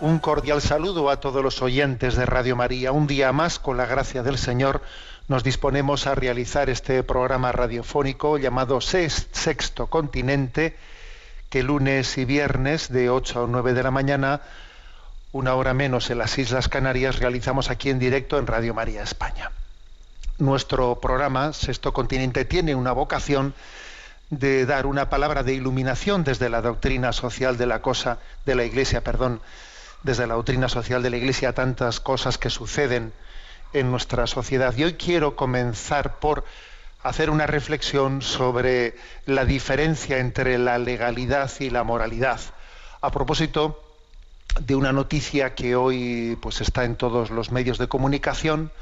Un cordial saludo a todos los oyentes de Radio María. Un día más, con la gracia del Señor, nos disponemos a realizar este programa radiofónico llamado Sex- Sexto Continente, que lunes y viernes de 8 a 9 de la mañana, una hora menos en las Islas Canarias, realizamos aquí en directo en Radio María España. Nuestro programa Sexto Continente tiene una vocación de dar una palabra de iluminación desde la doctrina social de la cosa de la Iglesia, perdón, desde la doctrina social de la Iglesia tantas cosas que suceden en nuestra sociedad. Y hoy quiero comenzar por hacer una reflexión sobre la diferencia entre la legalidad y la moralidad. A propósito de una noticia que hoy pues está en todos los medios de comunicación,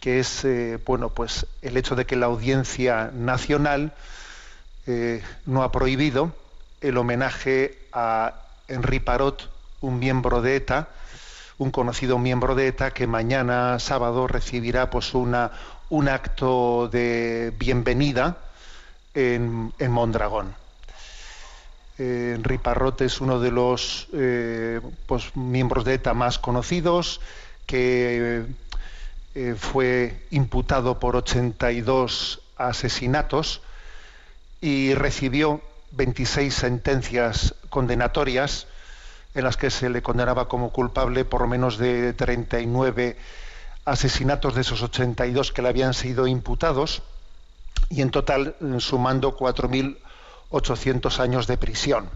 que es eh, bueno pues el hecho de que la Audiencia Nacional eh, no ha prohibido el homenaje a Henri Parot, un miembro de ETA, un conocido miembro de ETA que mañana sábado recibirá pues una un acto de bienvenida en, en Mondragón. Eh, Henri Parrot es uno de los eh, pues, miembros de ETA más conocidos, que eh, fue imputado por 82 asesinatos y recibió 26 sentencias condenatorias en las que se le condenaba como culpable por menos de 39 asesinatos de esos 82 que le habían sido imputados y en total eh, sumando 4.800 años de prisión.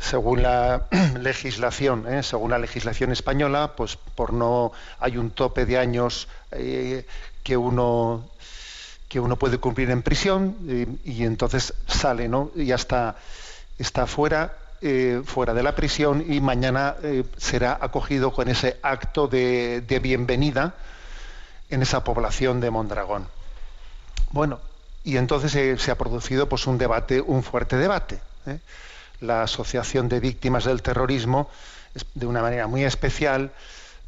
Según la legislación, ¿eh? según la legislación española, pues por no hay un tope de años eh, que uno que uno puede cumplir en prisión y, y entonces sale, ¿no? Y ya está, está fuera, eh, fuera de la prisión y mañana eh, será acogido con ese acto de, bienvenida en esa población de Mondragón. Bueno, y entonces se ha producido pues un debate, un fuerte debate. ¿eh? La Asociación de Víctimas del Terrorismo, de una manera muy especial,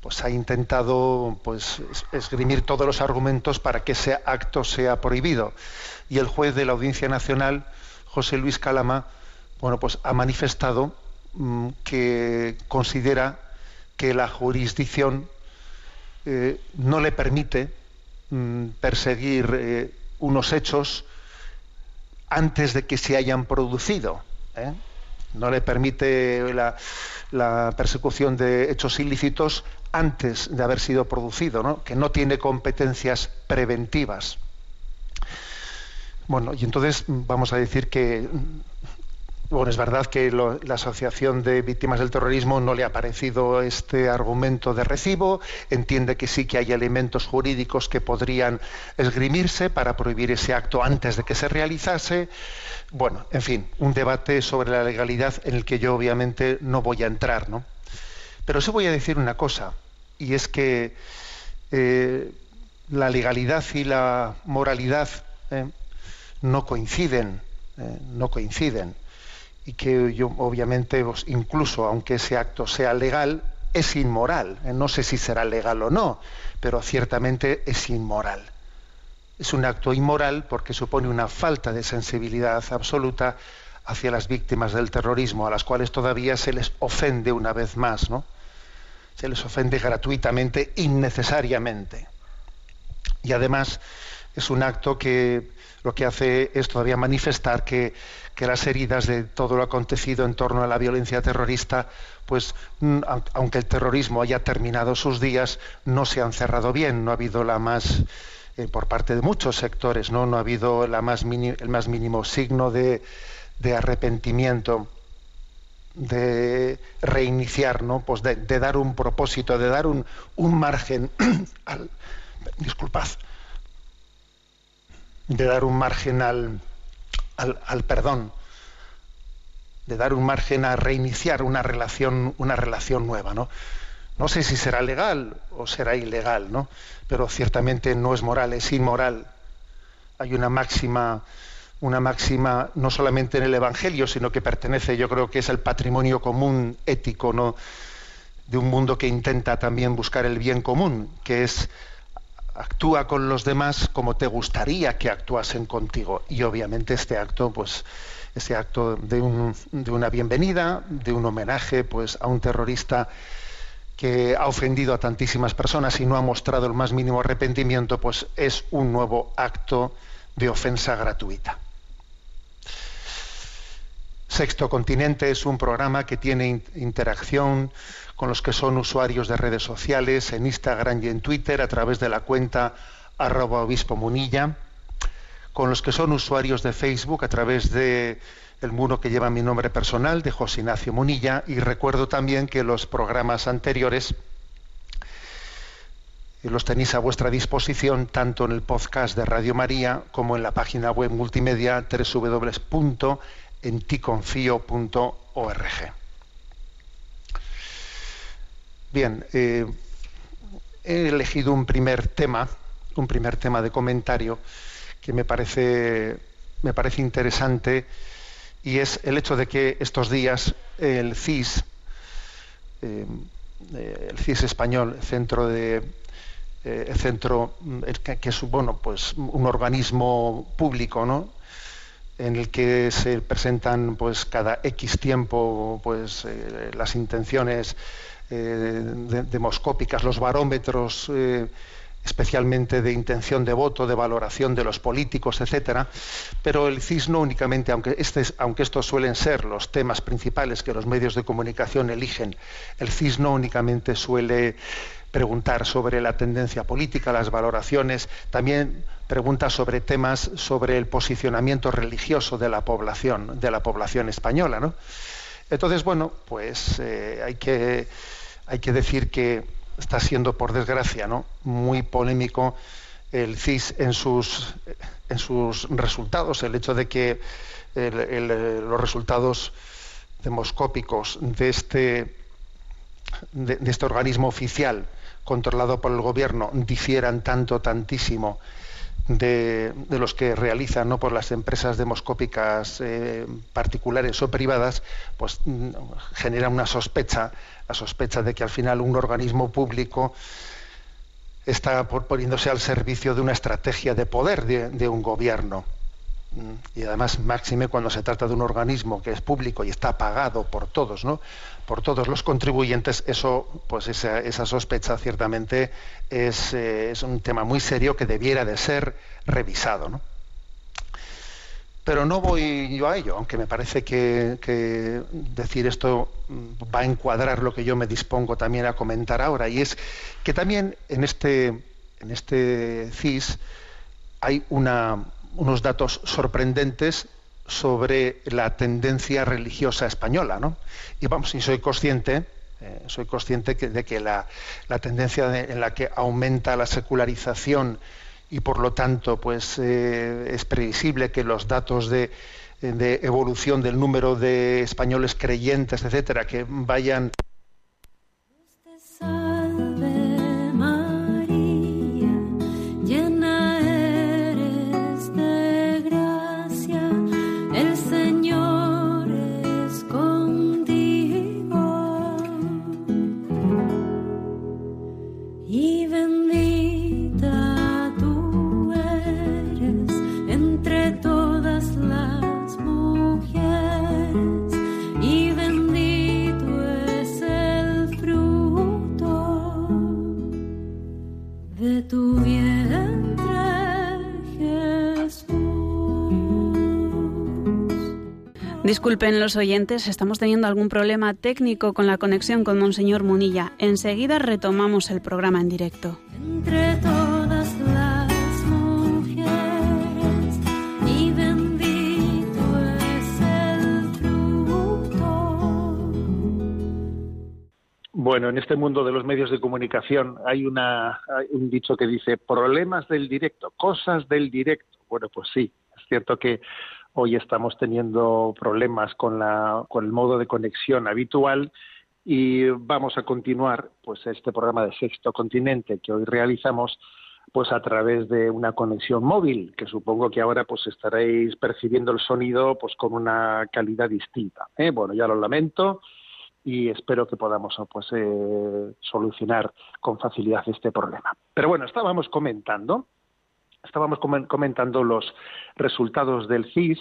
pues ha intentado pues es- esgrimir todos los argumentos para que ese acto sea prohibido. Y el juez de la Audiencia Nacional, José Luis Calama, bueno, pues ha manifestado mm, que considera que la jurisdicción eh, no le permite mm, perseguir eh, unos hechos antes de que se hayan producido. ¿eh? No le permite la, persecución de hechos ilícitos antes de haber sido producido, ¿no? que no tiene competencias preventivas. Bueno, y entonces mm, vamos a decir que bueno, es verdad que la Asociación de Víctimas del Terrorismo no le ha parecido este argumento de recibo, entiende que sí que hay elementos jurídicos que podrían esgrimirse para prohibir ese acto antes de que se realizase. Bueno, en fin, un debate sobre la legalidad en el que yo obviamente no voy a entrar, ¿no? Pero sí voy a decir una cosa, y es que eh, la legalidad y la moralidad eh, no coinciden, eh, no coinciden, y que yo obviamente, incluso aunque ese acto sea legal, es inmoral. No sé si será legal o no, pero ciertamente es inmoral. Es un acto inmoral porque supone una falta de sensibilidad absoluta hacia las víctimas del terrorismo, a las cuales todavía se les ofende una vez más, ¿no? Se les ofende gratuitamente, innecesariamente. Y además es un acto que lo que hace es todavía manifestar que, las heridas de todo lo acontecido en torno a la violencia terrorista, pues mm, aunque el terrorismo haya terminado sus días, no se han cerrado bien, no ha habido la más eh, por parte de muchos sectores, no, no ha habido la más el más mínimo signo de, de arrepentimiento, de reiniciar, ¿no? Pues de, dar un propósito, de dar un, un margen al. Disculpad. De dar un margen al, al, al, perdón. De dar un margen a reiniciar una relación, una relación nueva, ¿no? No sé si será legal o será ilegal, ¿no? Pero ciertamente no es moral, es inmoral. Hay una máxima una máxima no solamente en el Evangelio, sino que pertenece, yo creo que es el patrimonio común ético, ¿no? de un mundo que intenta también buscar el bien común, que es actúa con los demás como te gustaría que actuasen contigo. Y obviamente este acto, pues, ese acto de, de una bienvenida, de un homenaje, pues, a un terrorista que ha ofendido a tantísimas personas y no ha mostrado el más mínimo arrepentimiento, pues es un nuevo acto de ofensa gratuita. Sexto Continente es un programa que tiene interacción con los que son usuarios de redes sociales en Instagram y en Twitter a través de la cuenta arroba obispo munilla, con los que son usuarios de Facebook a través de el muro que lleva mi nombre personal de José Ignacio Munilla y recuerdo también que los programas anteriores los tenéis a vuestra disposición tanto en el podcast de Radio María como en la página web multimedia www en ticonfío.org. Bien, eh, he elegido un primer tema, un primer tema de comentario que me parece, me parece interesante y es el hecho de que estos días el CIS, eh, el CIS español, centro de eh, centro que, es pues un organismo público, ¿no? En el que se presentan pues cada X tiempo pues eh, las intenciones eh, demoscópicas, los barómetros eh, especialmente de intención de voto, de valoración de los políticos, etcétera, pero el CIS no únicamente, aunque, este, aunque estos suelen ser los temas principales que los medios de comunicación eligen, el CIS no únicamente suele preguntar sobre la tendencia política, las valoraciones, también preguntas sobre temas sobre el posicionamiento religioso de la población, de la población española. ¿no? Entonces, bueno, pues eh, hay, que, hay que decir que está siendo, por desgracia, ¿no? muy polémico el CIS en sus, en sus resultados, el hecho de que los resultados demoscópicos de este, de, de este organismo oficial controlado por el gobierno difieran tanto, tantísimo de, los que realizan ¿no? por las empresas demoscópicas eh, particulares o privadas, pues mm, genera una sospecha, la sospecha de que al final un organismo público está poniéndose al servicio de una estrategia de poder de un gobierno y además máxime cuando se trata de un organismo que es público y está pagado por todos, ¿no? por todos los contribuyentes, eso, pues esa, sospecha ciertamente es, eh, es, un tema muy serio que debiera de ser revisado. ¿no? Pero no voy yo a ello, aunque me parece que, que, decir esto va a encuadrar lo que yo me dispongo también a comentar ahora, y es que también en este, en este CIS hay una, unos datos sorprendentes sobre la tendencia religiosa española, ¿no? Y vamos, y soy consciente, eh, soy consciente de que la, tendencia en la que aumenta la secularización y por lo tanto, pues eh, es previsible que los datos de, de evolución del número de españoles creyentes, etcétera, que vayan Disculpen los oyentes, estamos teniendo algún problema técnico con la conexión con Monseñor Munilla. Enseguida retomamos el programa en directo. Entre todas las mujeres, y bendito es el fruto. Bueno, en este mundo de los medios de comunicación hay, una, hay un dicho que dice problemas del directo, cosas del directo. Bueno, pues sí, es cierto que hoy estamos teniendo problemas con, la, con el modo de conexión habitual y vamos a continuar pues este programa de Sexto Continente que hoy realizamos pues a través de una conexión móvil que supongo que ahora pues estaréis percibiendo el sonido pues con una calidad distinta ¿eh? bueno ya lo lamento y espero que podamos pues eh, solucionar con facilidad este problema pero bueno estábamos comentando estábamos comen- comentando los resultados del CIS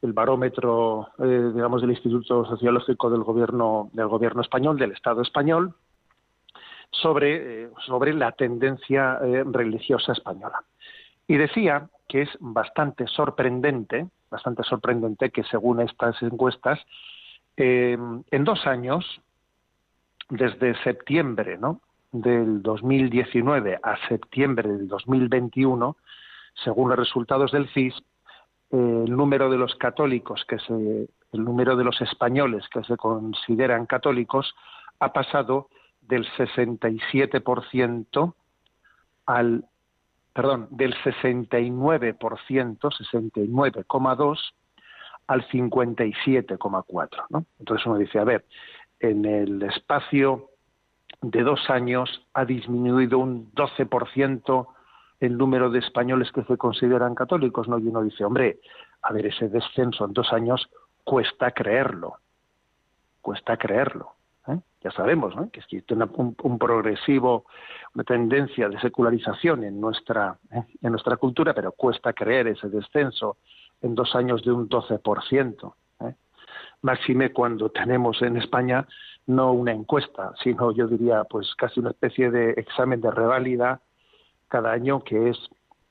el barómetro, eh, digamos, del Instituto Sociológico del Gobierno del Gobierno español, del Estado español, sobre, eh, sobre la tendencia eh, religiosa española. Y decía que es bastante sorprendente, bastante sorprendente que según estas encuestas, en dos años, desde septiembre ¿no? Del 2019 a septiembre del 2021, según los resultados del CIS, eh, el número de los católicos que se, el número de los españoles que se consideran católicos ha pasado del 67% al perdón, del 69%, 69,2 al 57,4, ¿no? Entonces uno dice, a ver, en el espacio de dos años ha disminuido un 12% el número de españoles que se consideran católicos, ¿no? Y uno dice, hombre, a ver, ese descenso en dos años cuesta creerlo, cuesta creerlo. ¿eh? Ya sabemos ¿no? que existe un, progresivo, una tendencia de secularización en nuestra, ¿eh? en nuestra cultura, pero cuesta creer ese descenso en dos años de un 12%. ¿eh? Máxime cuando tenemos en España no una encuesta, sino yo diría pues casi una especie de examen de reválida cada año que es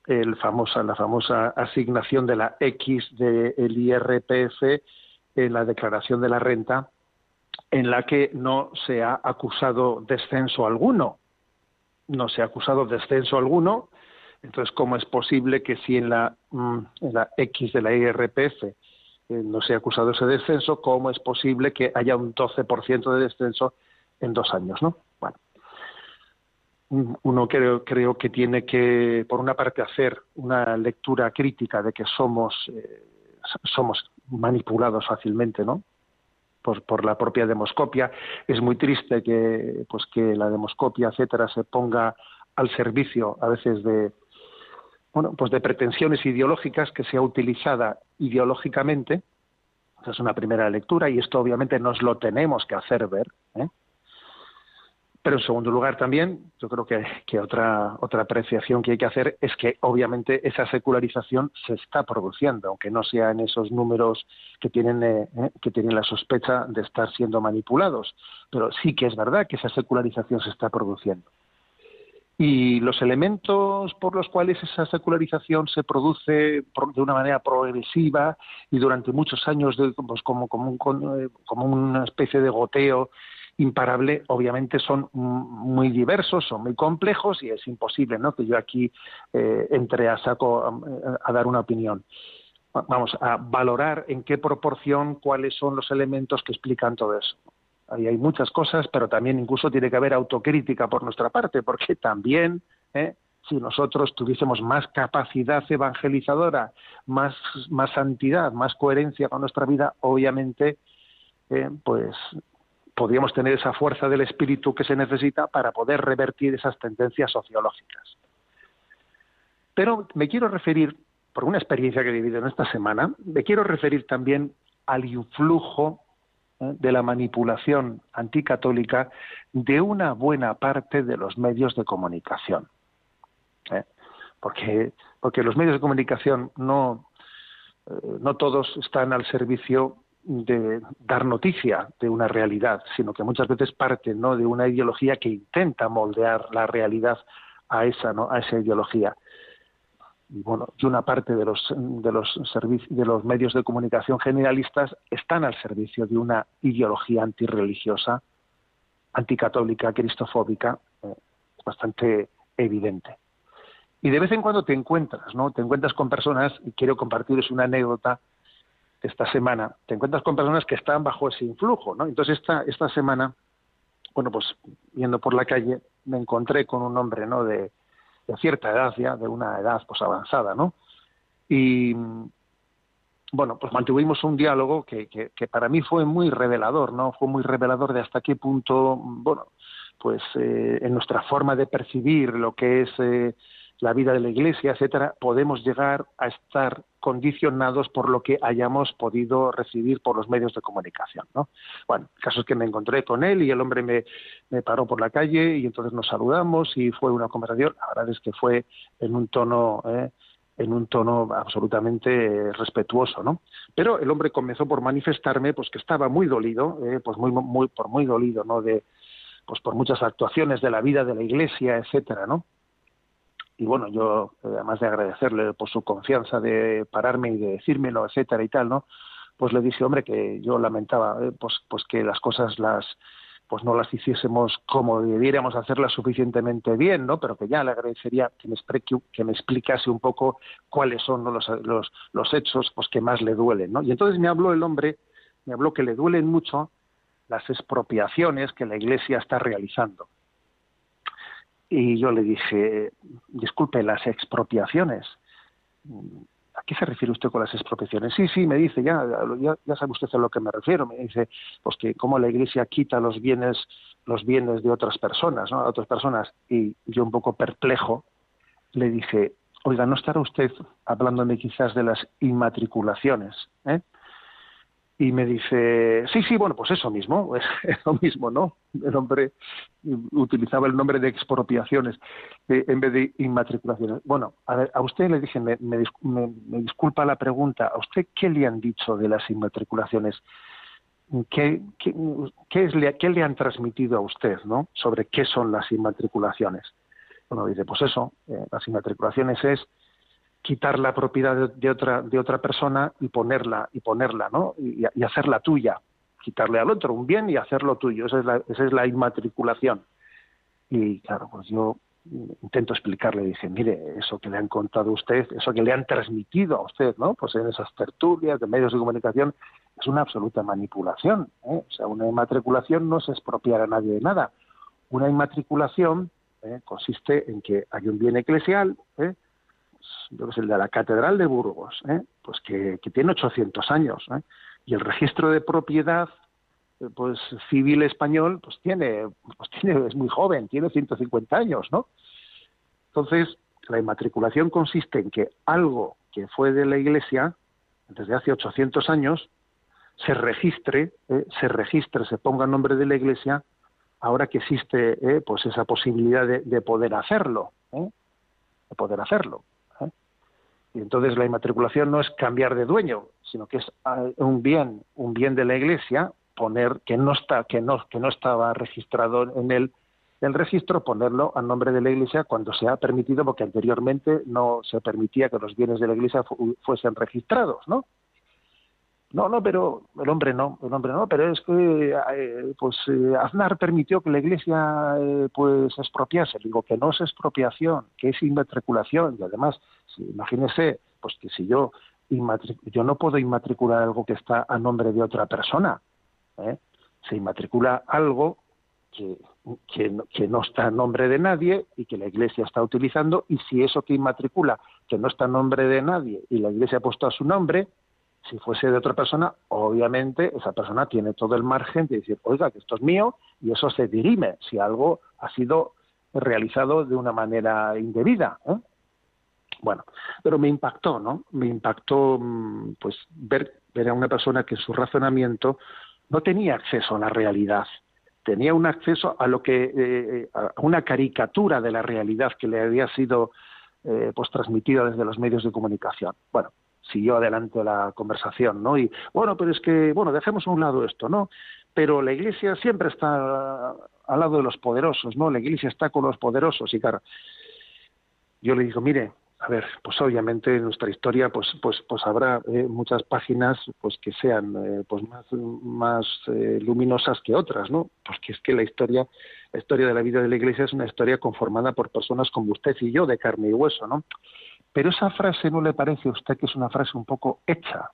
el famosa, la famosa asignación de la X del IRPF en la declaración de la renta, en la que no se ha acusado descenso alguno. No se ha acusado descenso alguno. Entonces, ¿cómo es posible que si en la, en la X de la IRPF no se ha acusado ese descenso, cómo es posible que haya un 12% de descenso en dos años? ¿no? Bueno, uno creo, creo que tiene que, por una parte, hacer una lectura crítica de que somos, eh, somos manipulados fácilmente, ¿no? Por, por, la propia demoscopia. Es muy triste que, pues, que la demoscopia, etcétera, se ponga al servicio a veces de, bueno, pues de pretensiones ideológicas que sea utilizada ideológicamente. Esa es una primera lectura y esto obviamente nos lo tenemos que hacer ver. ¿eh? Pero en segundo lugar también, yo creo que, otra, otra apreciación que hay que hacer es que obviamente esa secularización se está produciendo, aunque no sea en esos números que tienen, eh, que tienen la sospecha de estar siendo manipulados. Pero sí que es verdad que esa secularización se está produciendo. Y los elementos por los cuales esa secularización se produce de una manera progresiva y durante muchos años de, pues como, como, un, como una especie de goteo imparable, obviamente son muy diversos, son muy complejos y es imposible ¿no? que yo aquí eh, entre a saco a, dar una opinión. Vamos a valorar en qué proporción cuáles son los elementos que explican todo eso. Ahí hay muchas cosas, pero también incluso tiene que haber autocrítica por nuestra parte, porque también ¿eh? si nosotros tuviésemos más capacidad evangelizadora, más, más santidad, más coherencia con nuestra vida, obviamente, eh, pues podríamos tener esa fuerza del espíritu que se necesita para poder revertir esas tendencias sociológicas. Pero me quiero referir, por una experiencia que he vivido en esta semana, me quiero referir también al influjo. De la manipulación anticatólica de una buena parte de los medios de comunicación. ¿eh? Porque, porque los medios de comunicación no, eh, no todos están al servicio de dar noticia de una realidad, sino que muchas veces parten ¿no? de una ideología que intenta moldear la realidad a esa, ¿no? a esa ideología. Y bueno, y una parte de los de los servicios de los medios de comunicación generalistas están al servicio de una ideología antirreligiosa, anticatólica, cristofóbica, eh, bastante evidente. Y de vez en cuando te encuentras, ¿no? Te encuentras con personas, y quiero compartirles una anécdota esta semana, te encuentras con personas que están bajo ese influjo, ¿no? Entonces esta, esta semana, bueno, pues yendo por la calle, me encontré con un hombre, ¿no? De, de cierta edad ya, de una edad pues avanzada, ¿no? Y bueno, pues mantuvimos un diálogo que, que, para mí fue muy revelador, ¿no? Fue muy revelador de hasta qué punto, bueno, pues eh, en nuestra forma de percibir lo que es eh, la vida de la Iglesia, etcétera, podemos llegar a estar condicionados por lo que hayamos podido recibir por los medios de comunicación, ¿no? Bueno, el caso es que me encontré con él y el hombre me, me paró por la calle y entonces nos saludamos y fue una conversación, la verdad es que fue en un tono eh, en un tono absolutamente respetuoso, ¿no? Pero el hombre comenzó por manifestarme, pues que estaba muy dolido, eh, pues muy, muy, por muy dolido, ¿no? De, pues por muchas actuaciones de la vida de la Iglesia, etcétera, ¿no? Y bueno, yo eh, además de agradecerle por su confianza de pararme y de decírmelo, etcétera y tal, ¿no? Pues le dije, hombre, que yo lamentaba, eh, pues, pues que las cosas las pues no las hiciésemos como debiéramos hacerlas suficientemente bien, ¿no? Pero que ya le agradecería que me, que me explicase un poco cuáles son ¿no? los, los, los hechos pues que más le duelen, ¿no? Y entonces me habló el hombre, me habló que le duelen mucho las expropiaciones que la Iglesia está realizando. Y yo le dije, disculpe, las expropiaciones. ¿A qué se refiere usted con las expropiaciones? Sí, sí, me dice, ya, ya, ya sabe usted a lo que me refiero. Me dice, pues que cómo la Iglesia quita los bienes, los bienes de otras personas, ¿no? A otras personas. Y yo un poco perplejo le dije, oiga, ¿no estará usted hablándome quizás de las inmatriculaciones? ¿eh? Y me dice, sí, sí, bueno, pues eso mismo, es, lo mismo, ¿no? El hombre utilizaba el nombre de expropiaciones eh, en vez de inmatriculaciones. Bueno, a, ver, a usted le dije, me, me, me, me, disculpa la pregunta, ¿a usted qué le han dicho de las inmatriculaciones? ¿Qué, qué, qué, es, qué le han transmitido a usted, ¿no? Sobre qué son las inmatriculaciones. Bueno, dice, pues eso, eh, las inmatriculaciones es quitar la propiedad de, otra de otra persona y ponerla y ponerla no y, hacerla tuya quitarle al otro un bien y hacerlo tuyo esa es la, esa es la inmatriculación y claro pues yo intento explicarle dije mire eso que le han contado a usted eso que le han transmitido a usted no pues en esas tertulias de medios de comunicación es una absoluta manipulación ¿eh? o sea una inmatriculación no es expropiar a nadie de nada una inmatriculación ¿eh? consiste en que hay un bien eclesial ¿eh? Yo que sé, el de la Catedral de Burgos, ¿eh? pues que, tiene 800 años, ¿eh? y el registro de propiedad eh, pues civil español pues tiene pues tiene es muy joven tiene 150 años no entonces la inmatriculación consiste en que algo que fue de la Iglesia desde hace 800 años se registre se registre se ponga nombre de la Iglesia ahora que existe pues esa posibilidad de, de poder hacerlo de poder hacerlo y entonces la inmatriculación no es cambiar de dueño, sino que es un bien, un bien de la Iglesia, poner que no está, que no, que no estaba registrado en el, el registro, ponerlo a nombre de la Iglesia cuando se ha permitido, porque anteriormente no se permitía que los bienes de la Iglesia fu fuesen registrados, ¿no? No, no, pero el hombre no, el hombre no, pero es que eh, pues eh, Aznar permitió que la Iglesia eh, pues expropiase. Digo que no es expropiación, que es inmatriculación y además, si, imagínese, pues que si yo yo no puedo inmatricular algo que está a nombre de otra persona, ¿eh? se inmatricula algo que, que, que, no está a nombre de nadie y que la Iglesia está utilizando y si eso que inmatricula que no está a nombre de nadie y la Iglesia ha puesto a su nombre si fuese de otra persona, obviamente esa persona tiene todo el margen de decir, oiga, que esto es mío, y eso se dirime si algo ha sido realizado de una manera indebida. ¿eh? Bueno, pero me impactó, ¿no? Me impactó, pues, ver, a una persona que en su razonamiento no tenía acceso a la realidad, tenía un acceso a lo que, eh, a una caricatura de la realidad que le había sido eh, pues transmitida desde los medios de comunicación. Bueno, siguió adelante la conversación, ¿no? Y bueno, pero es que, bueno, dejemos a un lado esto, ¿no? Pero la Iglesia siempre está al lado de los poderosos, ¿no? La Iglesia está con los poderosos y claro, yo le digo, mire, a ver, pues obviamente en nuestra historia pues pues pues habrá eh, muchas páginas pues que sean eh, pues más más eh, luminosas que otras, ¿no? Porque es que la historia la historia de la vida de la Iglesia es una historia conformada por personas como usted y yo de carne y hueso, ¿no? Pero esa frase no le parece a usted que es una frase un poco hecha,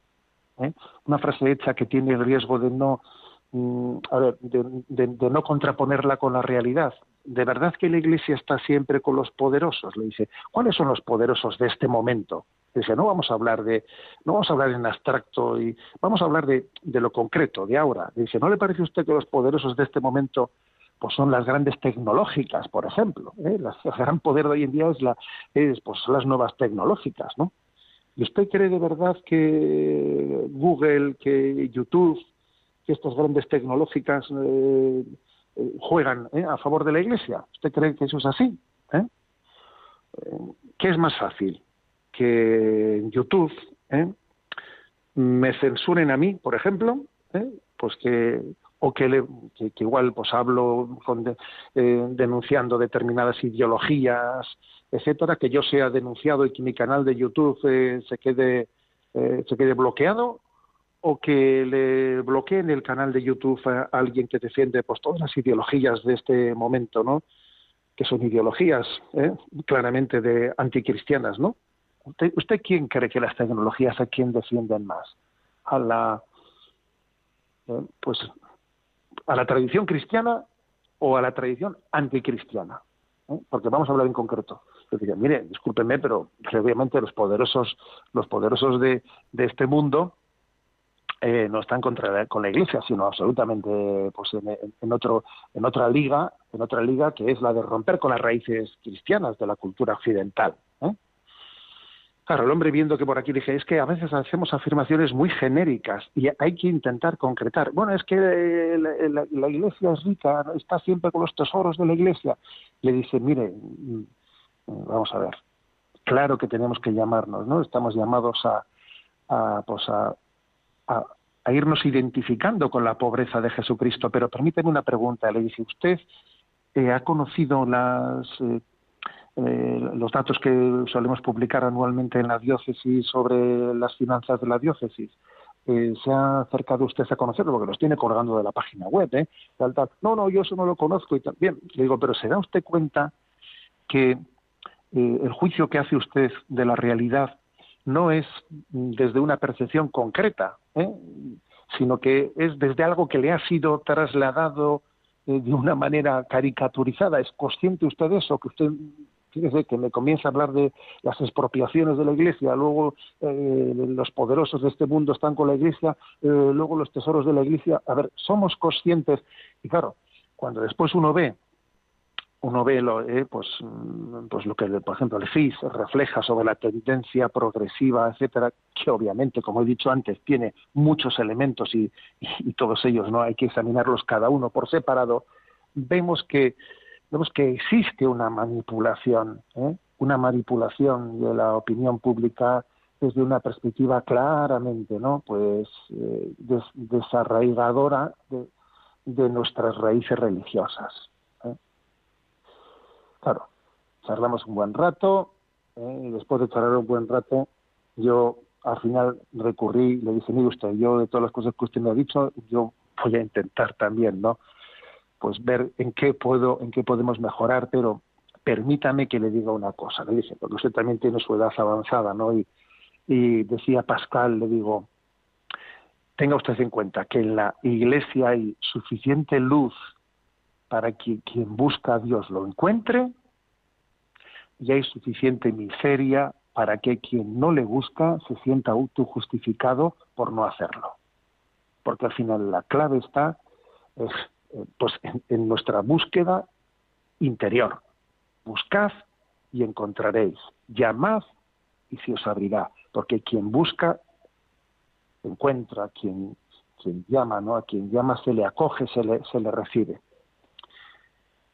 ¿eh? una frase hecha que tiene el riesgo de no mm, a ver, de, no contraponerla con la realidad. ¿De verdad que la Iglesia está siempre con los poderosos? Le dice, ¿cuáles son los poderosos de este momento? Dice, no vamos a hablar de, no vamos a hablar en abstracto y vamos a hablar de, de lo concreto, de ahora. Dice, ¿no le parece a usted que los poderosos de este momento pues son las grandes tecnológicas, por ejemplo? ¿eh? El gran poder de hoy en día es pues, las nuevas tecnológicas, ¿no? ¿Y usted cree de verdad que Google, que YouTube, que estas grandes tecnológicas eh, eh, juegan a favor de la Iglesia? ¿Usted cree que eso es así? ¿Qué es más fácil? Que YouTube me censuren a mí, por ejemplo, pues que o que, le- que- igual pues hablo con de- eh, denunciando determinadas ideologías, etcétera, que yo sea denunciado y que mi canal de YouTube eh, se quede eh, se quede bloqueado o que le bloqueen el canal de YouTube a alguien que defiende pues todas las ideologías de este momento, ¿no? Que son ideologías ¿eh? claramente de anticristianas, ¿no? ¿Usted, ¿Usted quién cree que las tecnologías a quién defienden más? A la pues a la tradición cristiana o a la tradición anticristiana. ¿eh? Porque vamos a hablar en concreto. Mire, discúlpenme, pero obviamente los poderosos, los poderosos de, este mundo eh, no están contra la- con la Iglesia, sino absolutamente pues en- en otro, en otra liga, en otra liga que es la de romper con las raíces cristianas de la cultura occidental. ¿Eh? Claro, el hombre viendo que por aquí dije, es que a veces hacemos afirmaciones muy genéricas y hay que intentar concretar. Bueno, es que eh, la, la- iglesia es rica, está siempre con los tesoros de la iglesia. Le dice, mire, mm, vamos a ver, claro que tenemos que llamarnos, ¿no? Estamos llamados a, a, pues a, a- irnos identificando con la pobreza de Jesucristo. Pero permíteme una pregunta, le dice, ¿usted eh, ha conocido las... eh, eh, los datos que solemos publicar anualmente en la diócesis sobre las finanzas de la diócesis. Eh, ¿Se ha acercado usted a conocerlo? Porque los tiene colgando de la página web, ¿eh? Tal, tal. No, no, yo eso no lo conozco y tal. Bien, le digo, pero ¿se da usted cuenta que eh, el juicio que hace usted de la realidad no es desde una percepción concreta, sino que es desde algo que le ha sido trasladado de una manera caricaturizada. ¿Es consciente usted de eso? Que usted, fíjese, que me comienza a hablar de las expropiaciones de la Iglesia, luego eh, los poderosos de este mundo están con la Iglesia, eh, luego los tesoros de la Iglesia. A ver, somos conscientes. Y claro, cuando después uno ve uno ve lo, eh, pues, mm, pues lo que, por ejemplo, el FIS refleja sobre la tendencia progresiva, etcétera, que obviamente, como he dicho antes, tiene muchos elementos y, y todos ellos no hay que examinarlos cada uno por separado, vemos que vemos que existe una manipulación, ¿eh? una manipulación de la opinión pública desde una perspectiva claramente, ¿no? Pues eh, des- desarraigadora de, nuestras raíces religiosas. ¿eh? Claro, charlamos un buen rato y después de charlar un buen rato, yo al final recurrí, le dije, mire usted, yo de todas las cosas que usted me ha dicho, yo voy a intentar también, ¿no? Pues ver en qué puedo, en qué podemos mejorar, pero permítame que le diga una cosa, le dije, porque usted también tiene su edad avanzada, ¿no? Y, decía Pascal, le digo, tenga usted en cuenta que en la iglesia hay suficiente luz para que quien busca a Dios lo encuentre y hay suficiente miseria para que quien no le busca se sienta autojustificado por no hacerlo. Porque al final la clave está eh, pues en, nuestra búsqueda interior. Buscad y encontraréis. Llamad y se os abrirá. Porque quien busca encuentra, quien, quien llama, ¿no? A quien llama se le acoge, se le, se le recibe.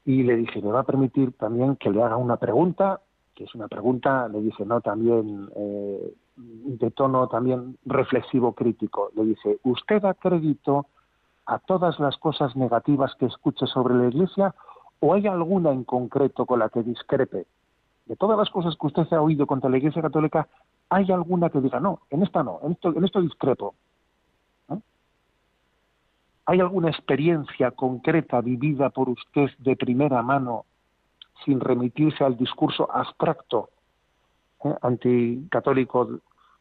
Y le dije, ¿me va a permitir también que le haga una pregunta? Que es una pregunta, le dice, no, también eh, de tono también reflexivo crítico. Le dice, ¿usted da crédito a todas las cosas negativas que escuche sobre la Iglesia o hay alguna en concreto con la que discrepe? de todas las cosas que usted ha oído contra la Iglesia Católica, ¿hay alguna que diga, no, en esta no, en esto, en esto discrepo? ¿Hay alguna experiencia concreta vivida por usted de primera mano sin remitirse al discurso abstracto ¿eh? anticatólico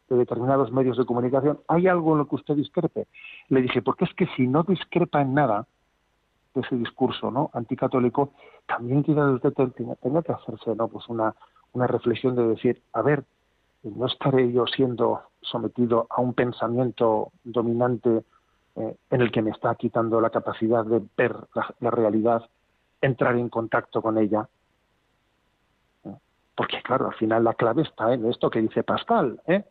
de determinados medios de comunicación? ¿Hay algo en lo que usted discrepe? Le dije, porque es que si no discrepa en nada de ese discurso ¿no? anticatólico, también quizás usted tenga, que hacerse ¿no? pues una, una reflexión de decir, a ver, no estaré yo siendo sometido a un pensamiento dominante eh, en el que me está quitando la capacidad de ver la, la realidad, entrar en contacto con ella. Porque claro, al final la clave está en esto que dice Pascal. ¿eh?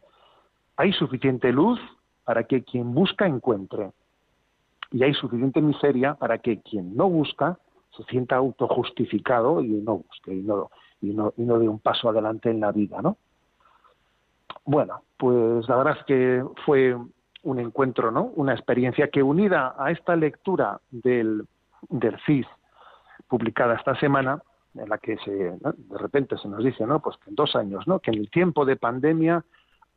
Hay suficiente luz para que quien busca encuentre. Y hay suficiente miseria para que quien no busca se sienta autojustificado y no busque y no, dé un paso adelante en la vida, ¿no? Bueno, pues la verdad es que fue un encuentro, ¿no? Una experiencia que unida a esta lectura del, del CIS publicada esta semana, en la que se, de repente se nos dice, ¿no? Pues que en dos años, ¿no? Que en el tiempo de pandemia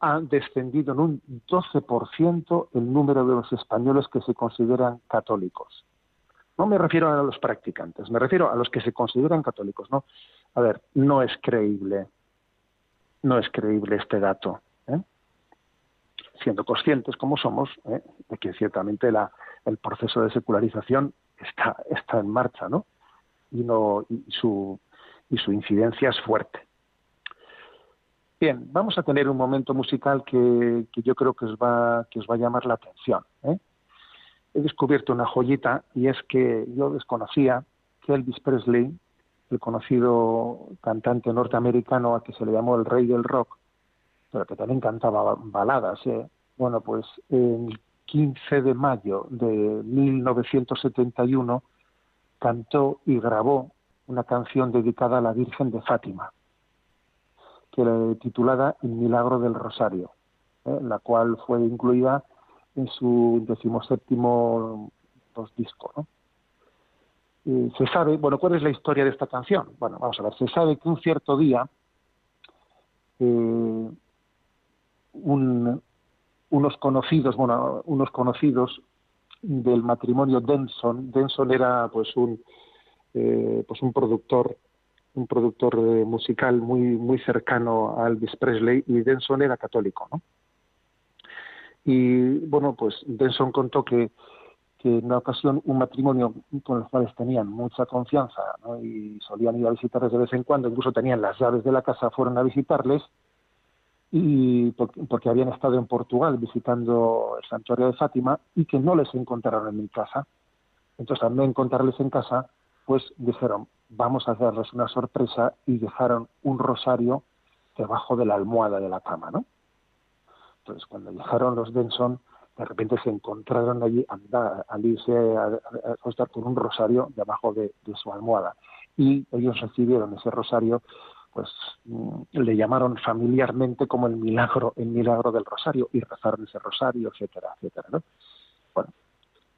ha descendido en un 12% el número de los españoles que se consideran católicos. No me refiero a los practicantes, me refiero a los que se consideran católicos, ¿no? A ver, no es creíble, no es creíble este dato, ¿eh? siendo conscientes como somos ¿eh? de que ciertamente la, el proceso de secularización está, está en marcha, ¿no? Y, no, y, su, y su incidencia es fuerte. Bien, vamos a tener un momento musical que, yo creo que os va, que os va a llamar la atención. ¿eh? He descubierto una joyita y es que yo desconocía que Elvis Presley, el conocido cantante norteamericano a que se le llamó el rey del rock, pero que también cantaba baladas, ¿eh? bueno, pues el 15 de mayo de 1971 cantó y grabó una canción dedicada a la Virgen de Fátima titulada El Milagro del Rosario, ¿eh? la cual fue incluida en su decimoséptimo disco. se sabe, bueno, ¿cuál es la historia de esta canción? Bueno, vamos a ver, se sabe que un cierto día eh, un, unos conocidos, bueno, unos conocidos del matrimonio Denson, Denson era pues un eh, pues un productor un productor eh, musical muy muy cercano a Elvis Presley y Denson era católico, ¿no? Y bueno, pues Denson contó que, en una ocasión un matrimonio con los cuales tenían mucha confianza ¿no? y solían ir a visitarles de vez en cuando, incluso tenían las llaves de la casa, fueron a visitarles y porque habían estado en Portugal visitando el santuario de Fátima y que no les encontraron en mi casa. Entonces, al no encontrarles en casa, pues dijeron, vamos a hacerles una sorpresa y dejaron un rosario debajo de la almohada de la cama, ¿no? Entonces, cuando llegaron los Denson, de repente se encontraron allí al irse a, a acostar con un rosario debajo de, de, su almohada. Y ellos recibieron ese rosario, pues mm, le llamaron familiarmente como el milagro, el milagro del rosario, y rezaron ese rosario, etcétera, etcétera, ¿no? Bueno,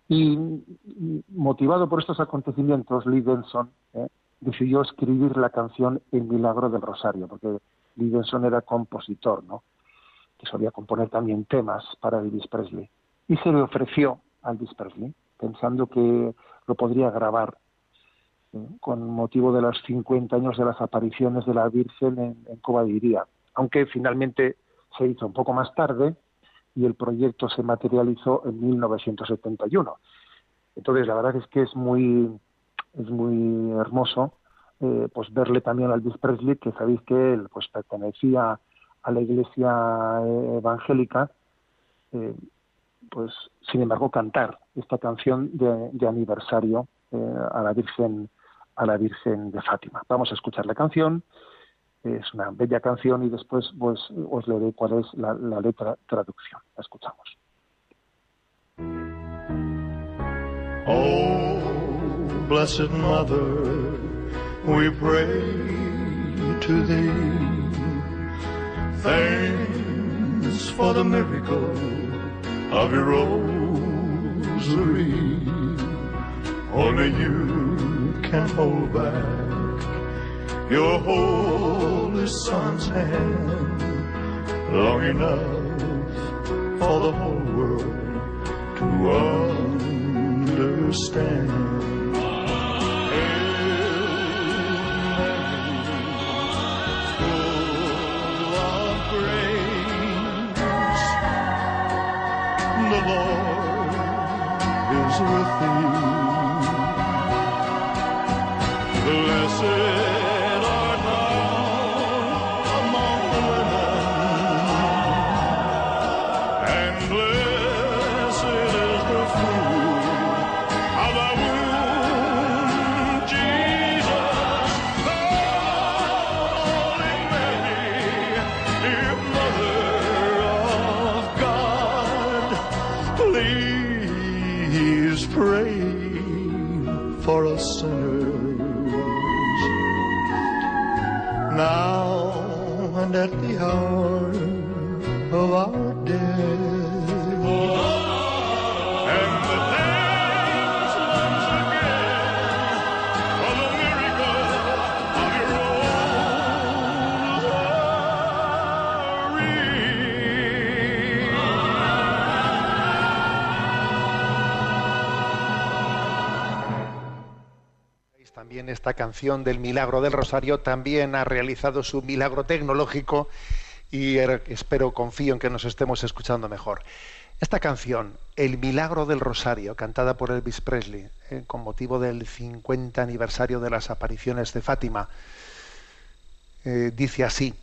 y motivado por estos acontecimientos, Lee Denson ¿eh? decidió escribir la canción El Milagro del Rosario, porque Lee Denson era compositor, ¿no? que solía componer también temas para Elvis Presley. Y se le ofreció a Elvis Presley, pensando que lo podría grabar con motivo de los 50 años de las apariciones de la Virgen en, en. Aunque finalmente se hizo un poco más tarde, y el proyecto se materializó en 1971. Entonces, la verdad es que es muy, es muy hermoso eh, pues verle también a Elvis Presley, que sabéis que él pues pertenecía a la iglesia eh, evangélica, eh, pues sin embargo cantar esta canción de, de aniversario a la Virgen a la Virgen de Fátima. Vamos a escuchar la canción es una bella canción y después pues os leeré cuál es la, la letra traducción. La escuchamos. Oh, blessed Mother, we pray to thee. Thanks for the miracle of your rosary. Only you can hold back your holy son's hand long enough for the whole world to understand. Full of grace, the Lord is with thee. Esta canción del Milagro del Rosario también ha realizado su milagro tecnológico y er- espero, confío en que nos estemos escuchando mejor. Esta canción, El Milagro del Rosario, cantada por Elvis Presley, eh, con motivo del 50 aniversario de las apariciones de Fátima, eh, dice así,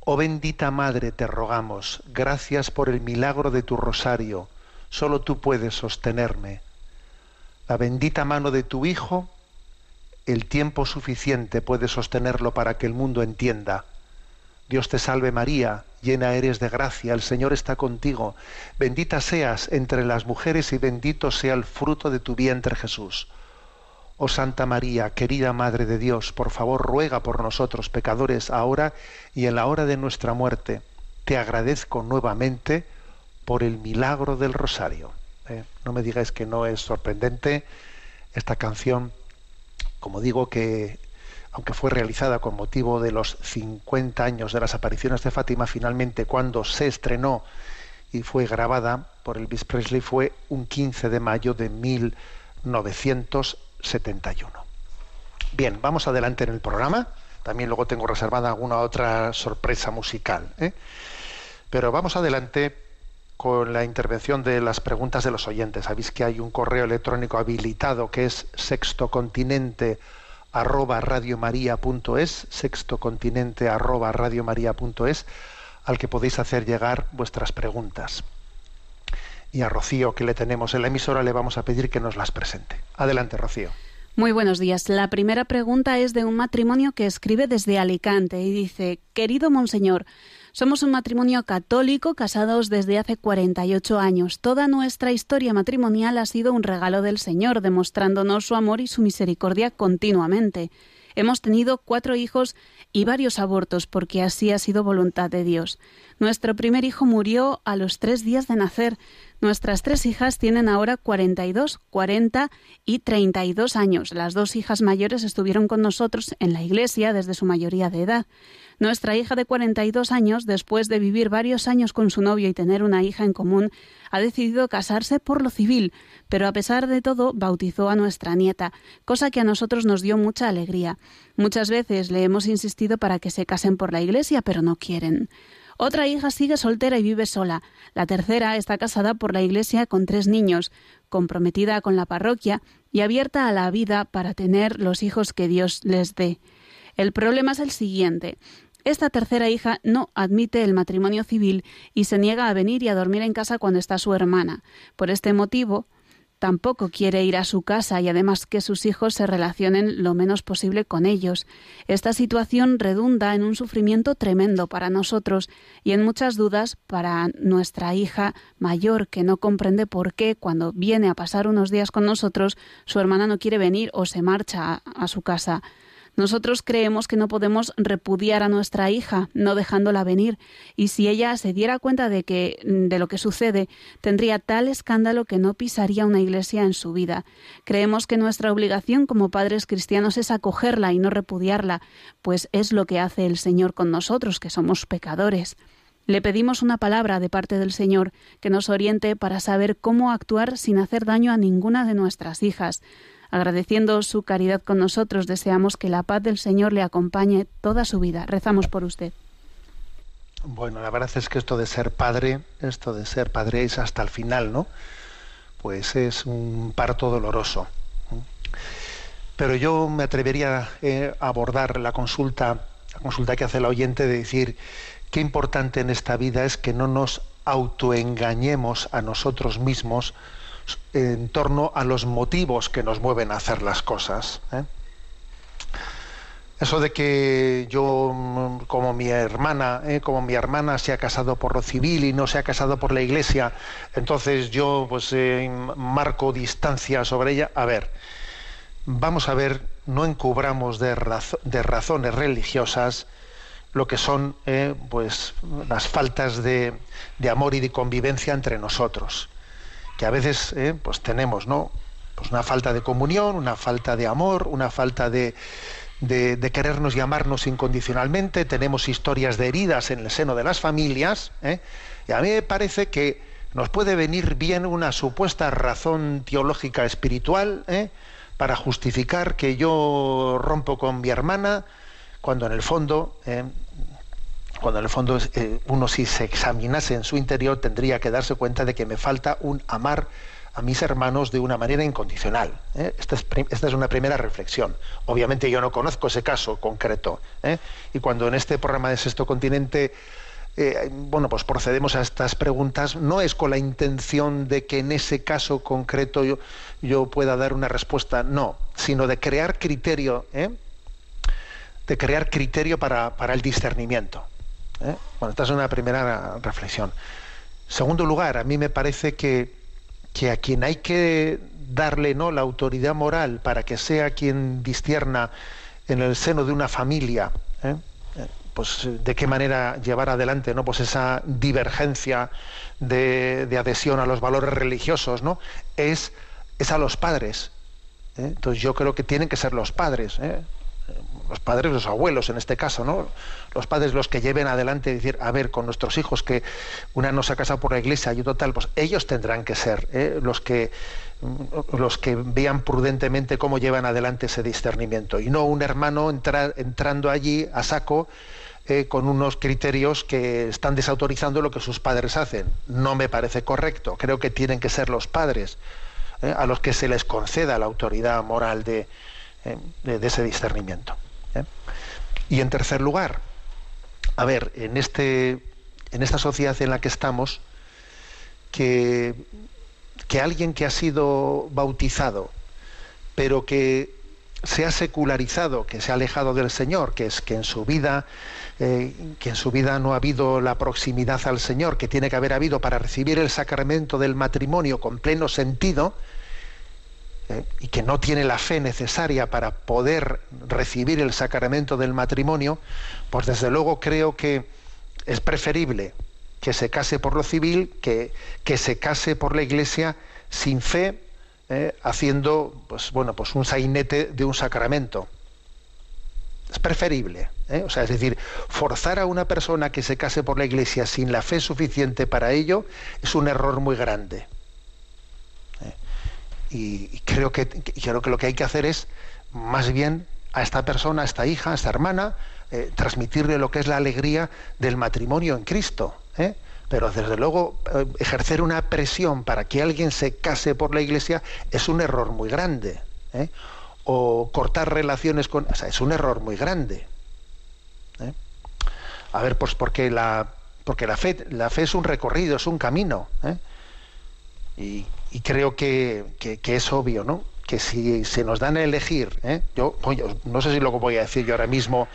Oh bendita Madre, te rogamos, gracias por el milagro de tu rosario, solo tú puedes sostenerme. La bendita mano de tu Hijo, el tiempo suficiente puede sostenerlo para que el mundo entienda. Dios te salve María, llena eres de gracia, el Señor está contigo, bendita seas entre las mujeres y bendito sea el fruto de tu vientre Jesús. Oh Santa María, querida Madre de Dios, por favor ruega por nosotros pecadores ahora y en la hora de nuestra muerte. Te agradezco nuevamente por el milagro del rosario. ¿eh? No me digáis que no es sorprendente esta canción, como digo que aunque fue realizada con motivo de los 50 años de las apariciones de Fátima, finalmente cuando se estrenó y fue grabada por Elvis Presley fue un 15 de mayo de 1971. Bien, vamos adelante en el programa. También luego tengo reservada alguna otra sorpresa musical. ¿eh? Pero vamos adelante con la intervención de las preguntas de los oyentes. Sabéis que hay un correo electrónico habilitado que es sextocontinente arroba arroba al que podéis hacer llegar vuestras preguntas. Y a Rocío, que le tenemos en la emisora, le vamos a pedir que nos las presente. Adelante, Rocío. Muy buenos días. La primera pregunta es de un matrimonio que escribe desde Alicante y dice, querido Monseñor, somos un matrimonio católico casados desde hace 48 años. Toda nuestra historia matrimonial ha sido un regalo del Señor, demostrándonos su amor y su misericordia continuamente. Hemos tenido cuatro hijos y varios abortos porque así ha sido voluntad de Dios. Nuestro primer hijo murió a los tres días de nacer. Nuestras tres hijas tienen ahora 42, 40 y 32 años. Las dos hijas mayores estuvieron con nosotros en la iglesia desde su mayoría de edad. Nuestra hija de 42 años, después de vivir varios años con su novio y tener una hija en común, ha decidido casarse por lo civil, pero a pesar de todo bautizó a nuestra nieta, cosa que a nosotros nos dio mucha alegría. Muchas veces le hemos insistido para que se casen por la iglesia, pero no quieren. Otra hija sigue soltera y vive sola. La tercera está casada por la iglesia con tres niños, comprometida con la parroquia y abierta a la vida para tener los hijos que Dios les dé. El problema es el siguiente. Esta tercera hija no admite el matrimonio civil y se niega a venir y a dormir en casa cuando está su hermana. Por este motivo, tampoco quiere ir a su casa y además que sus hijos se relacionen lo menos posible con ellos. Esta situación redunda en un sufrimiento tremendo para nosotros y en muchas dudas para nuestra hija mayor que no comprende por qué cuando viene a pasar unos días con nosotros su hermana no quiere venir o se marcha a, a su casa. Nosotros creemos que no podemos repudiar a nuestra hija, no dejándola venir, y si ella se diera cuenta de que de lo que sucede, tendría tal escándalo que no pisaría una iglesia en su vida. Creemos que nuestra obligación como padres cristianos es acogerla y no repudiarla, pues es lo que hace el Señor con nosotros, que somos pecadores. Le pedimos una palabra de parte del Señor que nos oriente para saber cómo actuar sin hacer daño a ninguna de nuestras hijas. Agradeciendo su caridad con nosotros, deseamos que la paz del Señor le acompañe toda su vida. Rezamos por usted. Bueno, la verdad es que esto de ser padre, esto de ser padre es hasta el final, ¿no? Pues es un parto doloroso. Pero yo me atrevería eh, a abordar la consulta, la consulta que hace el oyente de decir qué importante en esta vida es que no nos autoengañemos a nosotros mismos en torno a los motivos que nos mueven a hacer las cosas. ¿eh? Eso de que yo, mm, como mi hermana, ¿eh? como mi hermana se ha casado por lo civil y no se ha casado por la iglesia, entonces yo pues eh, marco distancia sobre ella. A ver, vamos a ver, no encubramos de, razo- de razones religiosas lo que son pues las faltas de amor y de convivencia entre nosotros que a veces eh, pues tenemos no pues una falta de comunión una falta de amor una falta de, de, querernos y amarnos incondicionalmente tenemos historias de heridas en el seno de las familias ¿eh? y a mí me parece que nos puede venir bien una supuesta razón teológica espiritual ¿eh? para justificar que yo rompo con mi hermana cuando en el fondo cuando en el fondo eh, uno si se examinase en su interior tendría que darse cuenta de que me falta un amar a mis hermanos de una manera incondicional. ¿eh? Esta, es, esta es una primera reflexión. Obviamente yo no conozco ese caso concreto. ¿eh? Y cuando en este programa de Sexto Continente bueno, pues procedemos a estas preguntas, no es con la intención de que en ese caso concreto yo, yo pueda dar una respuesta, no, sino de crear criterio, de crear criterio para, para el discernimiento. ¿Eh? Bueno, esta es una primera reflexión. Segundo lugar, a mí me parece que, que a quien hay que darle ¿no? la autoridad moral para que sea quien discierna en el seno de una familia, ¿eh? Eh, pues de qué manera llevar adelante ¿no? pues esa divergencia de, de adhesión a los valores religiosos, ¿no? es, es a los padres. Entonces yo creo que tienen que ser los padres. Los padres, los abuelos en este caso, ¿no? Los padres los que lleven adelante decir, a ver, con nuestros hijos que una no se ha casado por la iglesia y otro tal, pues ellos tendrán que ser ¿eh? los que los que vean prudentemente cómo llevan adelante ese discernimiento y no un hermano entrando allí a saco eh, con unos criterios que están desautorizando lo que sus padres hacen. No me parece correcto. Creo que tienen que ser los padres ¿eh? a los que se les conceda la autoridad moral de, de ese discernimiento. Y en tercer lugar, a ver, en, este, en esta sociedad en la que estamos, que, que alguien que ha sido bautizado, pero que se ha secularizado, que se ha alejado del Señor, que es que en su vida, eh, que en su vida no ha habido la proximidad al Señor, que tiene que haber habido para recibir el sacramento del matrimonio con pleno sentido, eh, y que no tiene la fe necesaria para poder recibir el sacramento del matrimonio, pues desde luego creo que es preferible que se case por lo civil que, que se case por la iglesia sin fe, eh, haciendo pues bueno pues un sainete de un sacramento. Es preferible. ¿eh? O sea, es decir, forzar a una persona que se case por la iglesia sin la fe suficiente para ello es un error muy grande y creo que, creo que lo que hay que hacer es más bien a esta persona, a esta hija, a esta hermana, eh, transmitirle lo que es la alegría del matrimonio en Cristo. ¿eh? Pero desde luego eh, ejercer una presión para que alguien se case por la iglesia es un error muy grande. O cortar relaciones con... O sea, es un error muy grande. A ver, pues porque la, porque la fe, la fe es un recorrido, es un camino. Y, y creo que, que- es obvio, ¿no? Que si se nos dan a elegir, ¿eh? yo, no sé si lo voy a decir yo ahora mismo,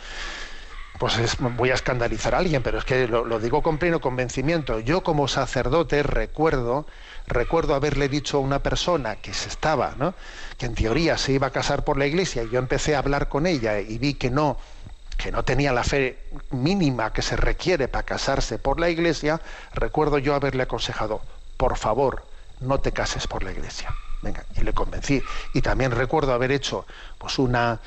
pues es- voy a escandalizar a alguien, pero es que lo, lo digo con pleno convencimiento. Yo como sacerdote recuerdo recuerdo haberle dicho a una persona que se estaba, ¿no? que en teoría se iba a casar por la iglesia, y yo empecé a hablar con ella y vi que no, que no tenía la fe mínima que se requiere para casarse por la iglesia, recuerdo yo haberle aconsejado, por favor, no te cases por la iglesia. Venga, y le convencí. Y también recuerdo haber hecho pues una,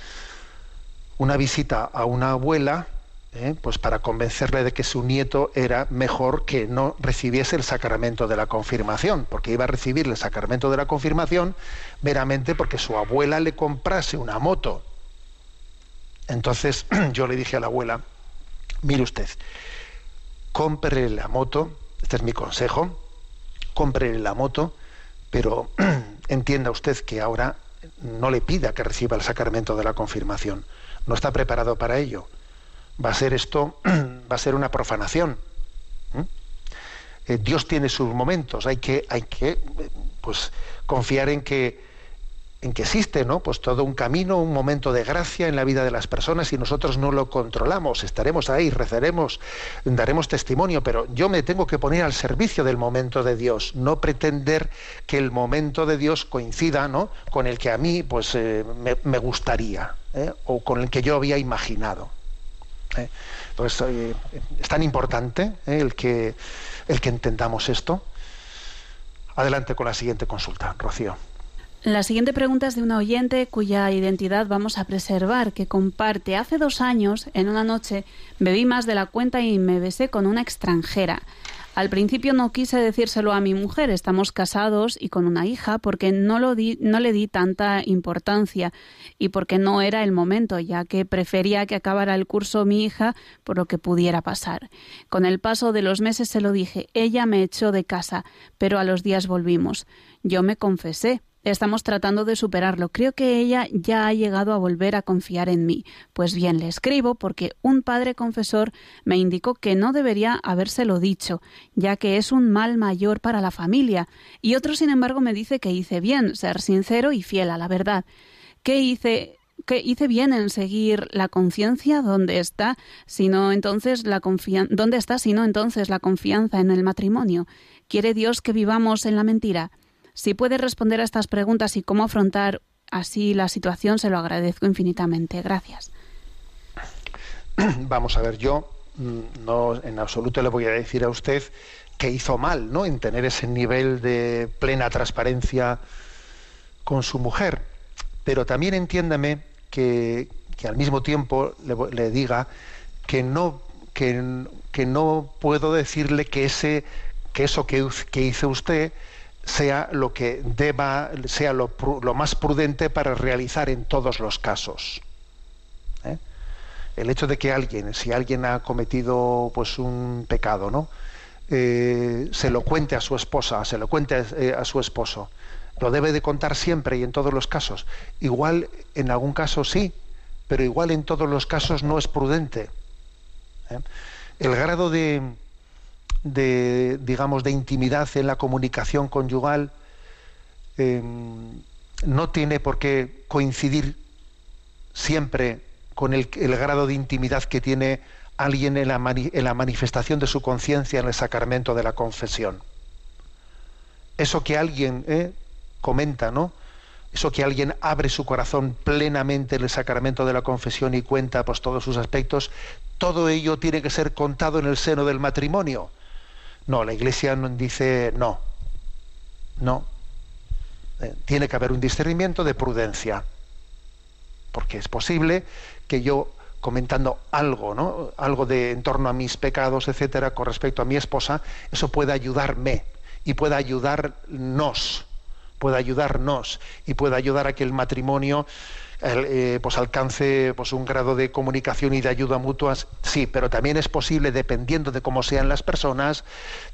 una visita a una abuela, ¿eh? pues para convencerle de que su nieto era mejor que no recibiese el sacramento de la confirmación, porque iba a recibir el sacramento de la confirmación meramente porque su abuela le comprase una moto. Entonces yo le dije a la abuela, mire usted, cómprele la moto, este es mi consejo, cómprele la moto, pero entienda usted que ahora no le pida que reciba el sacramento de la confirmación. No está preparado para ello. Va a ser esto, va a ser una profanación. ¿Mm? Eh, Dios tiene sus momentos. Hay que, hay que, eh, pues, confiar en que, en que existe, ¿no? Pues todo un camino, un momento de gracia en la vida de las personas y nosotros no lo controlamos. Estaremos ahí, rezaremos, daremos testimonio, pero yo me tengo que poner al servicio del momento de Dios, no pretender que el momento de Dios coincida, ¿no? Con el que a mí, pues, eh, me, gustaría ¿eh? o con el que yo había imaginado. ¿eh? Entonces, es tan importante el, que, el que entendamos esto. Adelante con la siguiente consulta, Rocío. La siguiente pregunta es de una oyente cuya identidad vamos a preservar, que comparte. Hace dos años, en una noche, bebí más de la cuenta y me besé con una extranjera. Al principio no quise decírselo a mi mujer, estamos casados y con una hija, porque no, lo di, no le di tanta importancia y porque no era el momento, ya que prefería que acabara el curso mi hija por lo que pudiera pasar. Con el paso de los meses se lo dije, ella me echó de casa, pero a los días volvimos. Yo me confesé, Estamos tratando de superarlo. Creo que ella ya ha llegado a volver a confiar en mí. Pues bien, le escribo porque un padre confesor me indicó que no debería habérselo dicho, ya que es un mal mayor para la familia, y otro, sin embargo, me dice que hice bien, ser sincero y fiel a la verdad. ¿Qué hice? que hice bien en seguir la conciencia dónde está sino entonces la confianza dónde está sino entonces la confianza en el matrimonio quiere Dios que vivamos en la mentira si puede responder a estas preguntas y cómo afrontar así la situación, se lo agradezco infinitamente. Gracias. Vamos a ver, yo mm, no en absoluto le voy a decir a usted que hizo mal, ¿no? En tener ese nivel de plena transparencia con su mujer. Pero también entiéndame que, al mismo tiempo le, le diga que no, que, no puedo decirle que ese que eso que hizo usted sea lo que deba, sea lo, lo, más prudente para realizar en todos los casos. ¿Eh? El hecho de que alguien, si alguien ha cometido pues un pecado, ¿no? Eh, se lo cuente a su esposa, se lo cuente eh, a su esposo, lo debe de contar siempre y en todos los casos. Igual en algún caso sí, pero igual en todos los casos no es prudente. El grado de, de, digamos, de intimidad en la comunicación conyugal eh, no tiene por qué coincidir siempre con el, grado de intimidad que tiene alguien en la, en la manifestación de su conciencia en el sacramento de la confesión. Eso que alguien eh, comenta, ¿no? Eso que alguien abre su corazón plenamente en el sacramento de la confesión y cuenta pues, todos sus aspectos, todo ello tiene que ser contado en el seno del matrimonio no, la Iglesia dice no, no. Eh, tiene que haber un discernimiento de prudencia, porque es posible que yo comentando algo, ¿no? Algo de en torno a mis pecados, etcétera, con respecto a mi esposa, eso puede ayudarme y puede ayudarnos, puede ayudarnos y puede ayudar a que el matrimonio eh, pues alcance pues un grado de comunicación y de ayuda mutua, sí, pero también es posible, dependiendo de cómo sean las personas,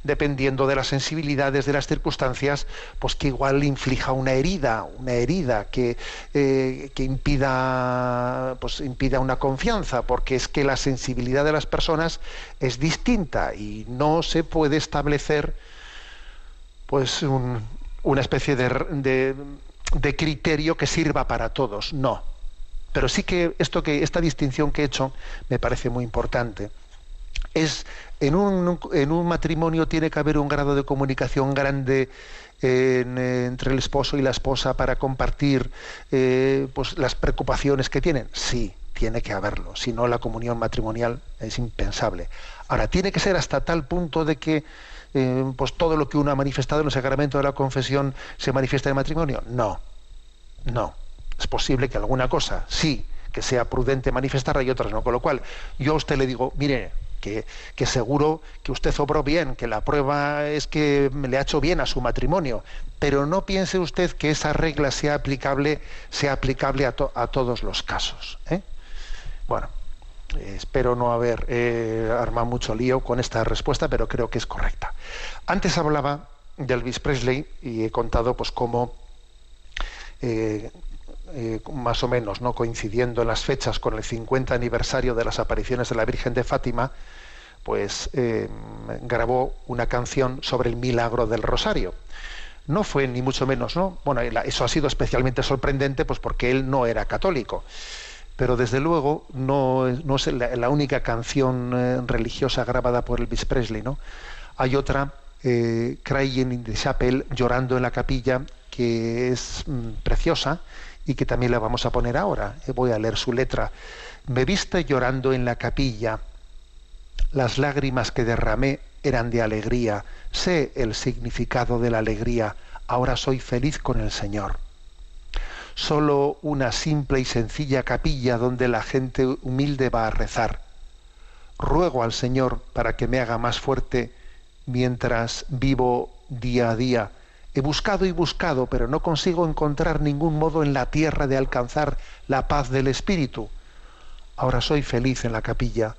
dependiendo de las sensibilidades, de las circunstancias, pues que igual inflija una herida, una herida que, eh, que impida, pues impida una confianza, porque es que la sensibilidad de las personas es distinta y no se puede establecer pues un, una especie de, de de criterio que sirva para todos, no. Pero sí que esto que esta distinción que he hecho me parece muy importante. es en un, en un matrimonio tiene que haber un grado de comunicación grande en, entre el esposo y la esposa para compartir eh, pues las preocupaciones que tienen. Sí, tiene que haberlo. Si no, la comunión matrimonial es impensable. Ahora, tiene que ser hasta tal punto de que eh, pues todo lo que uno ha manifestado en el sacramento de la confesión se manifiesta en el matrimonio. No, no. Es posible que alguna cosa sí, que sea prudente manifestarla y otras no. Con lo cual, yo a usted le digo, mire, que, que, seguro que usted obró bien, que la prueba es que le ha hecho bien a su matrimonio, pero no piense usted que esa regla sea aplicable, sea aplicable a, a todos los casos. ¿eh? Bueno, espero no haber eh, armado mucho lío con esta respuesta, pero creo que es correcta. Antes hablaba de Elvis Presley y he contado pues cómo eh, eh, más o menos, ¿no? coincidiendo en las fechas con el 50 aniversario de las apariciones de la Virgen de Fátima, pues grabó una canción sobre el milagro del Rosario. No fue ni mucho menos, ¿no? Bueno, eso ha sido especialmente sorprendente, pues porque él no era católico. Pero desde luego no, es la, la, única canción eh, religiosa grabada por Elvis Presley, ¿no? Hay otra, eh, Crying in the Chapel, llorando en la capilla, que es mm, preciosa y que también la vamos a poner ahora. Eh, voy a leer su letra. Me viste llorando en la capilla. Las lágrimas que derramé eran de alegría. Sé el significado de la alegría. Ahora soy feliz con el Señor. Solo una simple y sencilla capilla donde la gente humilde va a rezar. Ruego al Señor para que me haga más fuerte mientras vivo día a día He buscado y buscado, pero no consigo encontrar ningún modo en la tierra de alcanzar la paz del Espíritu. Ahora soy feliz en la capilla,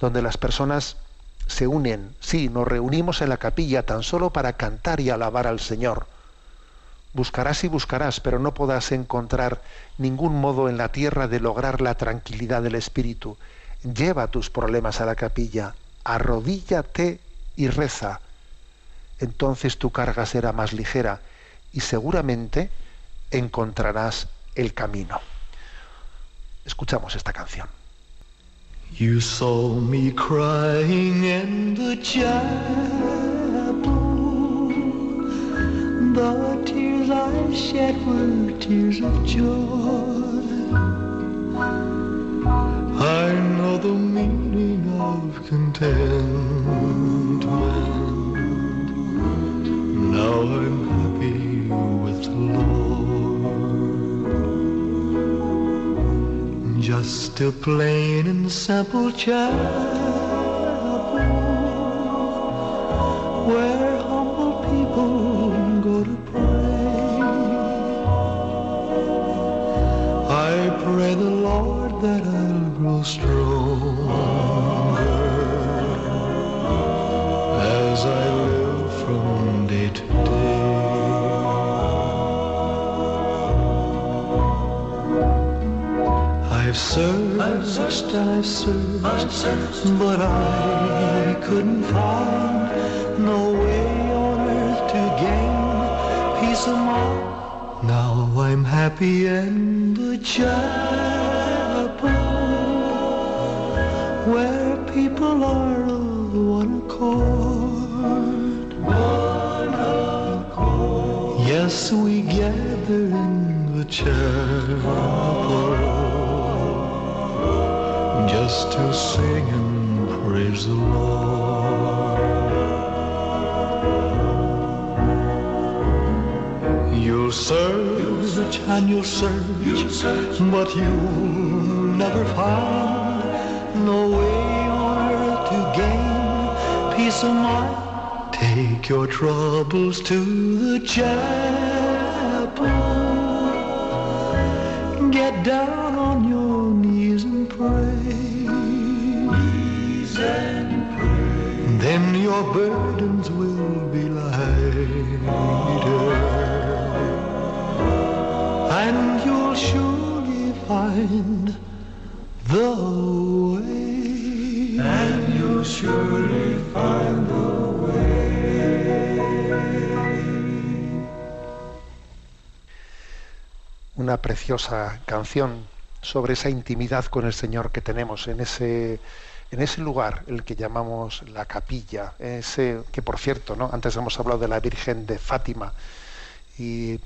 donde las personas se unen. Sí, nos reunimos en la capilla tan solo para cantar y alabar al Señor. Buscarás y buscarás, pero no podrás encontrar ningún modo en la tierra de lograr la tranquilidad del Espíritu. Lleva tus problemas a la capilla, arrodíllate y reza entonces tu carga será más ligera y seguramente encontrarás el camino. Escuchamos esta canción. The tears I shed were tears of joy. I know the meaning of contentment. Now I'm happy with the Lord. Just a plain and simple chapel but I couldn't find no way on earth to gain peace of mind. Now I'm happy in the chapel where people are of one accord. One accord. Yes, we gather in the chapel just to sing and praise the Lord. You'll search and you'll search, but you'll never find no way on earth to gain peace of mind. Take your troubles to the chapel. Get down your burdens will be lighter. And you'll surely find the way. And you'll surely find the Una preciosa canción sobre esa intimidad con el Señor que tenemos en ese en ese lugar, el que llamamos la capilla, ese que por cierto, ¿no? antes hemos hablado de la Virgen de Fátima y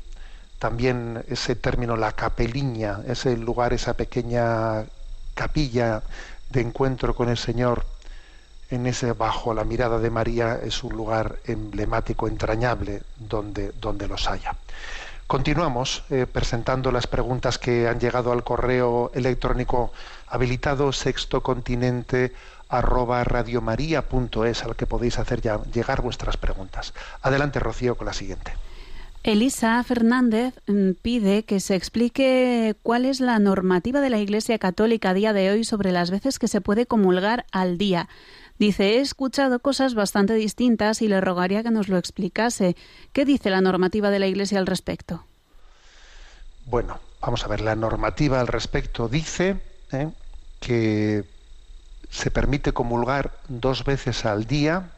también ese término la capeliña, ese lugar, esa pequeña capilla de encuentro con el Señor, en ese bajo la mirada de María es un lugar emblemático, entrañable, donde, donde los haya. Continuamos eh, presentando las preguntas que han llegado al correo electrónico habilitado sextocontinente arroba radiomaria.es al que podéis hacer ya llegar vuestras preguntas. Adelante, Rocío, con la siguiente. Elisa Fernández mm, pide que se explique cuál es la normativa de la Iglesia Católica a día de hoy sobre las veces que se puede comulgar al día. Dice, he escuchado cosas bastante distintas y le rogaría que nos lo explicase. ¿Qué dice la normativa de la Iglesia al respecto? Bueno, vamos a ver, la normativa al respecto dice ¿eh? Que se permite comulgar dos veces al día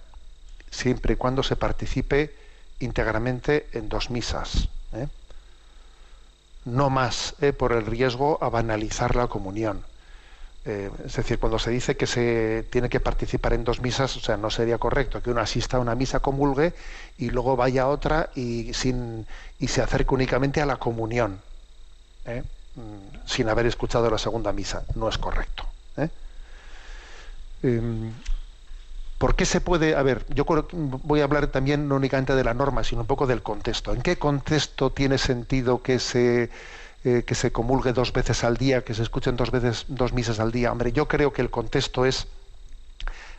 siempre y cuando se participe íntegramente en dos misas. ¿eh? No más ¿eh? por el riesgo a banalizar la comunión. Eh, es decir, cuando se dice que se tiene que participar en dos misas, o sea, no sería correcto que uno asista a una misa, comulgue y luego vaya a otra y, sin, y se acerque únicamente a la comunión. Sin haber escuchado la segunda misa. No es correcto. ¿eh? Em, ¿Por qué se puede.? A ver, yo voy a hablar también no únicamente de la norma, sino un poco del contexto. ¿En qué contexto tiene sentido que se eh, que se comulgue dos veces al día, que se escuchen dos veces dos misas al día. Hombre, yo creo que el contexto es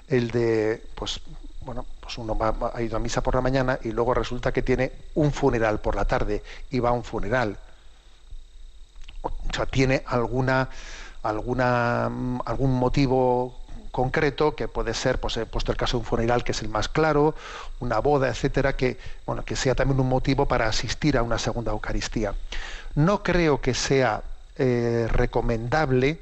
el de, pues, bueno, pues uno ha ido a misa por la mañana y luego resulta que tiene un funeral por la tarde y va a un funeral. O sea, tiene alguna, mm, algún motivo concreto que puede ser, pues he puesto el caso de un funeral que es el más claro, una boda, etcétera, que bueno, que sea también un motivo para asistir a una segunda Eucaristía. No creo que sea eh, recomendable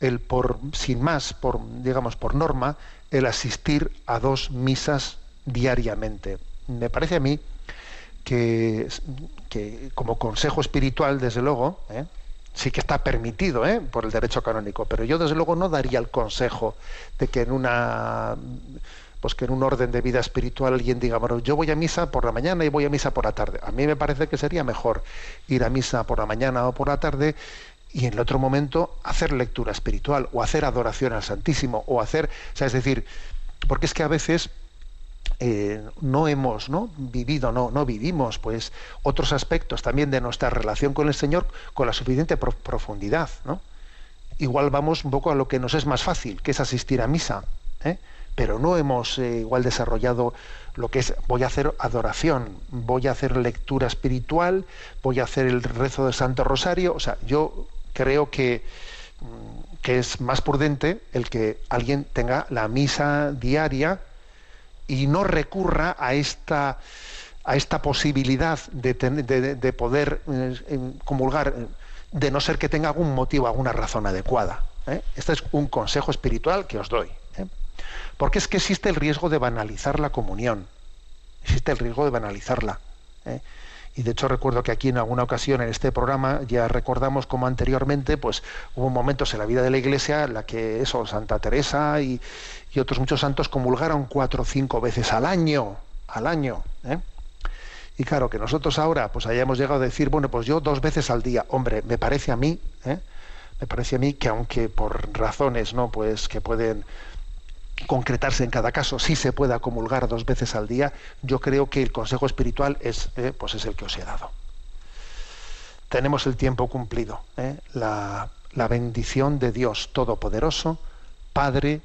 el por sin más, por digamos por norma, el asistir a dos misas diariamente. Me parece a mí que, que como consejo espiritual, desde luego, ¿eh? Sí que está permitido ¿eh? por el derecho canónico, pero yo desde luego no daría el consejo de que en una pues que en un orden de vida espiritual alguien diga, bueno, yo voy a misa por la mañana y voy a misa por la tarde. A mí me parece que sería mejor ir a misa por la mañana o por la tarde y en el otro momento hacer lectura espiritual o hacer adoración al Santísimo o hacer, o sea, es decir, porque es que a veces eh, no hemos ¿no? vivido, no, no vivimos pues otros aspectos también de nuestra relación con el Señor con la suficiente pro- profundidad. ¿no? Igual vamos un poco a lo que nos es más fácil, que es asistir a misa, ¿eh? pero no hemos eh, igual desarrollado lo que es voy a hacer adoración, voy a hacer lectura espiritual, voy a hacer el rezo del Santo Rosario, o sea, yo creo que mm, que es más prudente el que alguien tenga la misa diaria y no recurra a esta a esta posibilidad de, de- de poder eh, comulgar de no ser que tenga algún motivo, alguna razón adecuada. ¿eh? Este es un consejo espiritual que os doy. ¿eh? Porque es que existe el riesgo de banalizar la comunión. Existe el riesgo de banalizarla. Y de hecho recuerdo que aquí en alguna ocasión en este programa ya recordamos como anteriormente pues hubo momentos en la vida de la Iglesia en la que eso, Santa Teresa y, y otros muchos santos comulgaron cuatro o cinco veces al año, al año. ¿eh? Y claro, que nosotros ahora pues hayamos llegado a decir, bueno, pues yo dos veces al día, hombre, me parece a mí, ¿eh? me parece a mí que aunque por razones, ¿no? Pues que pueden concretarse en cada caso, sí se pueda comulgar dos veces al día, yo creo que el consejo espiritual es, eh, pues es el que os he dado. Tenemos el tiempo cumplido. ¿eh? La, la bendición de Dios Todopoderoso, Padre,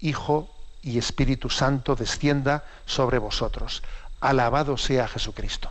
Hijo y Espíritu Santo descienda sobre vosotros. Alabado sea Jesucristo.